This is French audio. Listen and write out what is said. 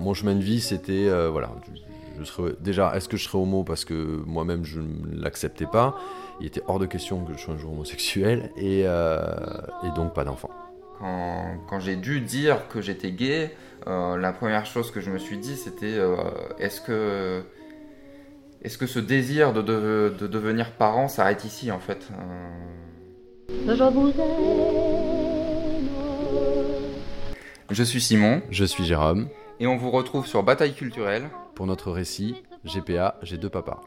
mon chemin de vie, c'était voilà, je, serais, déjà, est-ce que je serais homo parce que moi-même je ne l'acceptais pas? Il était hors de question que je sois un jour homosexuel et, et donc pas d'enfant. Quand, quand j'ai dû dire que j'étais gay, la première chose que je me suis dit, c'était est-ce que est-ce que ce désir de, de, devenir parent s'arrête ici en fait Je suis Simon. Je suis Jérôme. Et on vous retrouve sur Bataille culturelle. Pour notre récit, GPA, j'ai deux papas.